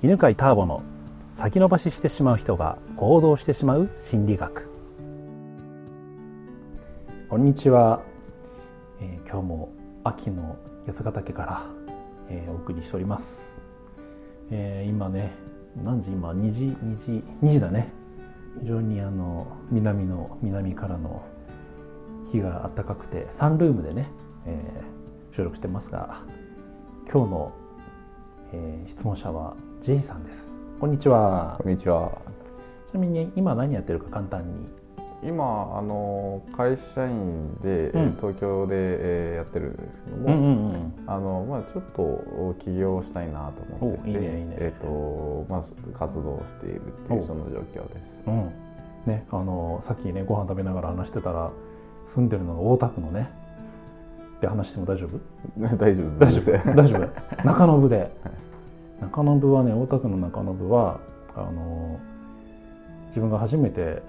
犬飼ターボの先延ばししてしまう人が行動してしまう心理学。こんにちは、えー今日も秋の八ヶ岳から、えーお送りしております、えー今ね何時？今2時？2時？2時だね。非常にあの南の南からの日が暖かくてサンルームでね、えー収録してますが今日の、えー質問者は J さんです。こんにちは。こんにちは。ちなみに今何やってるか簡単に。今あの会社員で、うん。東京で、えーやってるんですけども、うんうんうんあのまあちょっと起業したいなと思っていいねいいね。えっ、とまあ活動しているっていうお。そんな状況です。うん。ねあのさっきねご飯食べながら話してたら住んでるのが大田区のねって話しても大丈夫？大丈夫大丈。夫？大丈夫？中延で 中延はね大田区の中延はあの自分が初めて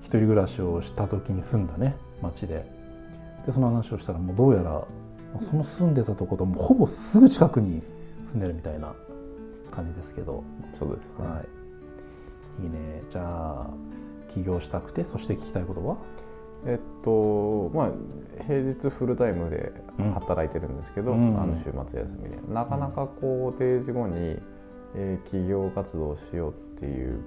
一人暮らしをした時に住んだね町で。でその話をしたらもうどうやらその住んでたとこともうほぼすぐ近くに住んでるみたいな感じですけど、そうですね。はい、いいね。じゃあ起業したくてそして聞きたいことは？えっとまあ平日フルタイムでうん働いてるんですけど、うん。あの週末休みで。なかなかこう定時後に、えー企業活動をしようっていう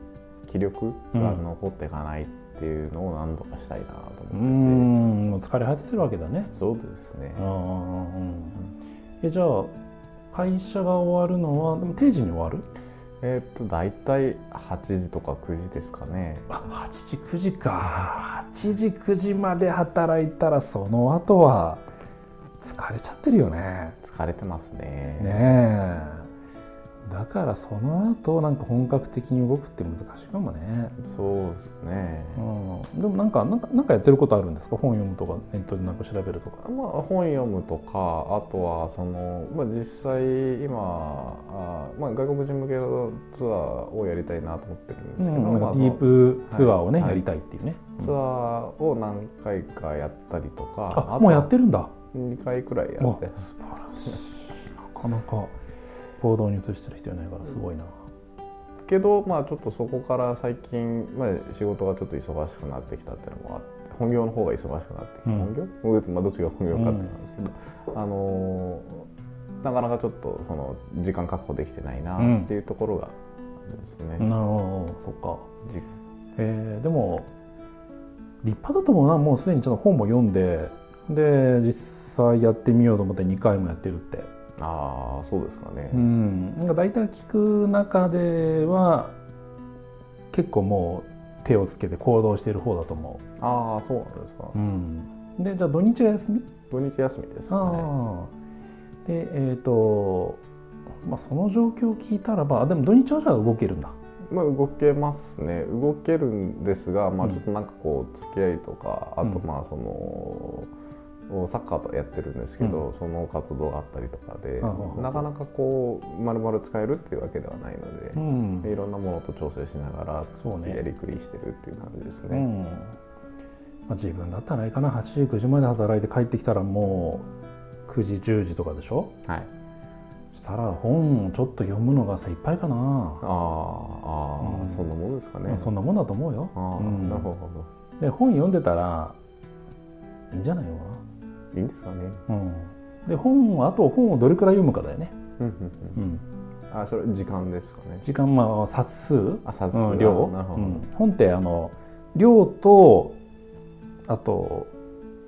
気力が残っていかないっていうのを何とかしたいなと思ってて、ん。もう疲れ果ててるわけだね。そうですね。うんうんうんうんえじゃあ会社が終わるのはでも定時に終わる？えっと大体8時とか9時ですかね。あ8時9時か。8時9時まで働いたらその後は疲れちゃってるよね。疲れてますね。ねえだからその後なんか本格的に動くって難しいかもね、そうですね、うん、でもなんかなんかなんかやってることあるんですか？本読むとかネットでなんか調べるとか。まあ、本読むとかあとはその、まあ、実際今あ、まあ、外国人向けのツアーをやりたいなと思ってるんですけど、うん、ディープツアーをね、はい。やりたいっていうね、そのツアーを何回かやったりとかあもうやってるんだ。2回くらいやわって。素晴らしい。なかなか行動に移してる人いないからすごいな、けど、まあ、ちょっとそこから最近、まあ、仕事がちょっと忙しくなってきたっていうのもあって本業の方が忙しくなってきた、うん。本業、まあ、どっちが本業かってなんですけど、あのーなかなかちょっとその時間確保できてないなっていうところがですね、なるほどそっか。じえーでも立派だと思うな。もうすでにちょっと本も読んでで実際やってみようと思って2回もやってるってああそうですかね、うん。なんか大体聞く中では結構もう手をつけて行動している方だと思ああそうなんですか、う、うん、でじゃあ土日が休み？土日休みですね。ああでえっ、とまあその状況を聞いたらばあでも土日はじゃあ動けるんだ。まあ動けますね。動けるんですが、まあ、うん。ちょっとなんかこう付き合いとか、あとうん。まあそのサッカーとやってるんですけど、その活動があったりとかで、うんうんなかなかこうまるまる使えるっていうわけではないので、ん。いろんなものと調整しながらそうね。やりくりしてるっていう感じですね。うん。まあ、自分だったらいいかな。8時9時まで働いて帰ってきたらもう9時10時とかでしょ？はい、したら本をちょっと読むのが精一杯かな、あーあー、うん。そんなものですかね。まあそんなもんだと思うよ。うん。なるほど。で本読んでたらいいんじゃないのかいいんですかね。な、うん、で本はあと本をどれくらい読むかだよね、うんあそれ時間ですかね。時間まあ冊数？あ冊数。うん、量、なるほど。うん。本ってあの量とあと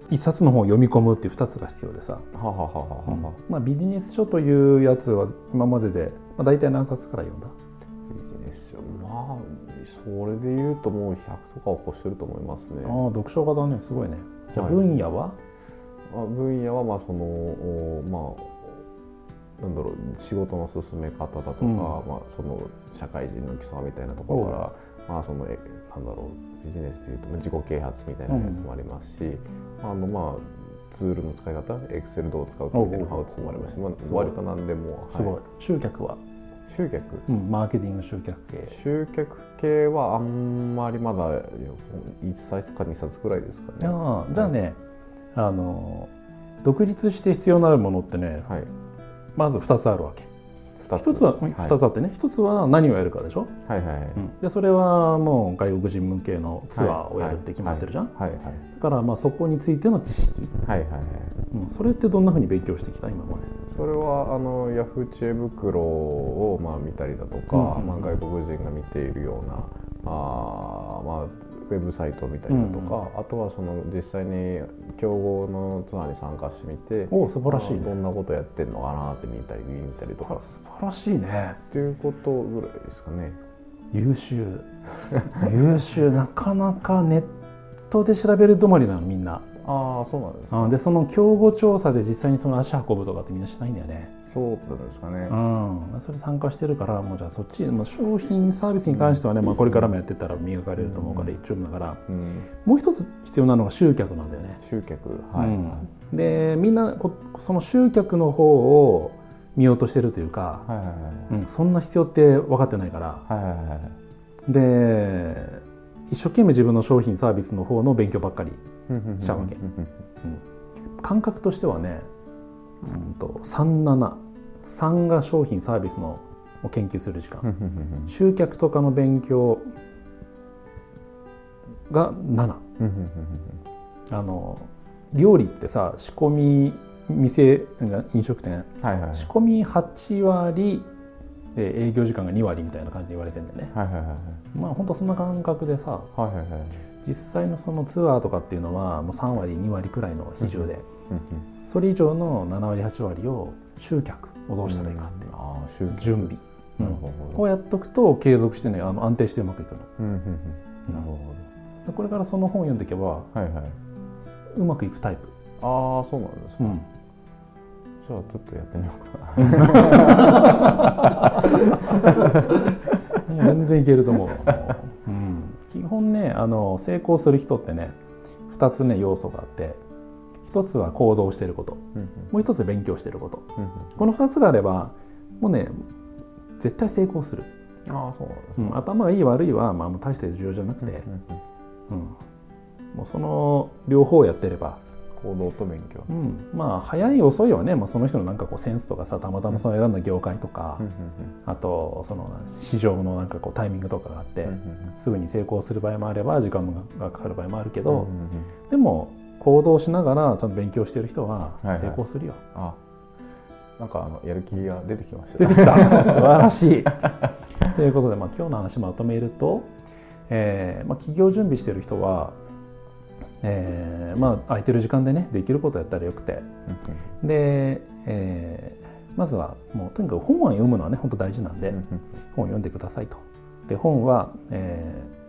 一冊の本を読み込むっていう2つが必要でさ、ははははは。は。まあ、ビジネス書というやつは今までで、まあ、大体何冊から読んだ？ビジネス書。まあそれで言うともう100とかを超してると思いますね。ああ読書家だね。すごいね。じゃあはい。分野は、あ分野はまあそのおまあなんだろう仕事の進め方だとか、うん。まあその社会人の基礎みたいなところからまあそのえなんだろうビジネスというとまあ自己啓発みたいなやつもありますし、あのまあツールの使い方エクセルどう使うかみたいなハウツーもありますし、まあ、割と何でも、すごい、は集客は、集客。うん、マーケティング集客系。集客系はあんまりまだ1冊か2冊くらいですかね。ああじゃあね、あの独立して必要になるものってねはい、まず2つあるわけ。二一つははい。2つあってね、一つは何をやるかでしょ、はいはいはい。うん。でそれはもう外国人向けのツアーをやるって決まってるじゃん、はいはいだからまあそこについての知識、はいはいはい。うん、それってどんなふうに勉強してきた今まで？それはあのヤフー知恵袋をまあ見たりだとか、うんうん。まあ、外国人が見ているようなあー、まあ、ウェブサイトを見たりだとか、あとはその実際に競合のツアーに参加してみておお素晴らしいまあどねんなことやってんのかなって見たり見たりとか。素晴らしいね。っていうことぐらいですかね。優秀。優秀。なかなかネットで調べる止まりなのみんなああそうなんですかあでその競合調査で実際にその足運ぶとかってみんなしないんだよね。そうなんですかね。うん。それ参加してるからもうじゃあそっち、まあ、商品サービスに関してはね、まあ、これからもやってったら磨かれると思うから一応だから。うん、もう一つ必要なのが集客なんだよね、集客はい、うん。でみんなこその集客の方を見ようとしてるというか、はいはいはいうん、そんな必要って分かってないから。はいはいはい。で一生懸命自分の商品サービスの方の勉強ばっかりしたわけ。感覚としてはね、うん、と373が商品サービスのを研究する時間。集客とかの勉強が7あの料理ってさ仕込み店飲食店。はいはいはい。仕込み8割で営業時間が2割みたいな感じで言われてんだよね。はいはいはいまあ本当そんな感覚でさはいはいはい実際のそのツアーとかっていうのはもう3割2割くらいの比重でうんそれ以上の7割8割を集客をどうしたらいいかっていうああ集客。準備、うやっとくと継続してねあの安定してうまくいくの。どうんうんうん。なるほでこれからその本を読んでいけばどはいはい。うまくいくタイプ、ああそうなんですか、うんじゃあちょっとやってみようか。な全然いけると思う、うん、基本ねあの成功する人ってね2つね要素があって1つは行動してること。うんもう1つ勉強してること。うんこの2つがあればもうね絶対成功する、うんああそううん、頭がいい悪いは、まあ、もう大して重要じゃなくて、うんうん。うん。もうその両方やってれば、行動と勉強うん、まあ早い遅いはね、まあ、その人のなんかこうセンスとかさたまたまその選んだ業界とか、うん。うん。あとその市場のなんかこうタイミングとかがあって、うん。うん。すぐに成功する場合もあれば時間がかかる場合もあるけど、うん。うん。うん。でも行動しながらちゃんと勉強してる人ははいはい。成功するよ。あ。なんかあのやる気が出てきました。出てきた。素晴らしい。ということで、まあ、今日の話まとめると、えーまあ、企業準備してる人は、えーまあ、空いてる時間でねできることやったらよくて。で、えーまずはもうとにかく本は読むのはね本当大事なんで、うんうん。本を読んでくださいと。で本は、えー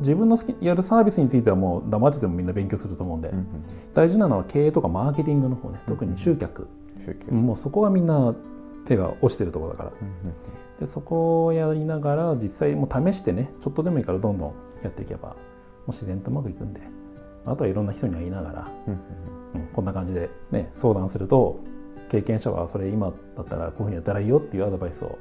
自分の好きやるサービスについてはもう黙っててもみんな勉強すると思うんで、うんうん。大事なのは経営とかマーケティングの方ね特に集客、もうそこがみんな手が落ちてるところだから。うんうん。でそこをやりながら実際もう試してねちょっとでもいいからどんどんやっていけばもう自然とうまくいくんであとはいろんな人に会いながら、うんうんこんな感じで、ね、相談すると経験者はそれ今だったらこういうふうにやったらいいよっていうアドバイスを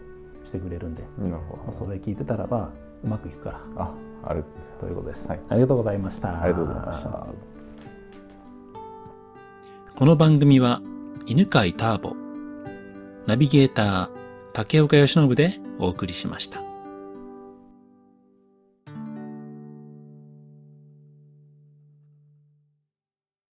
してくれるんで、うんなるほまあ、それ聞いてたらばうまくいくから。どああるということです、はい。ありがとうございました。ありがとうございました。この番組は犬飼ターボ、ナビゲーター竹岡由伸でお送りしました。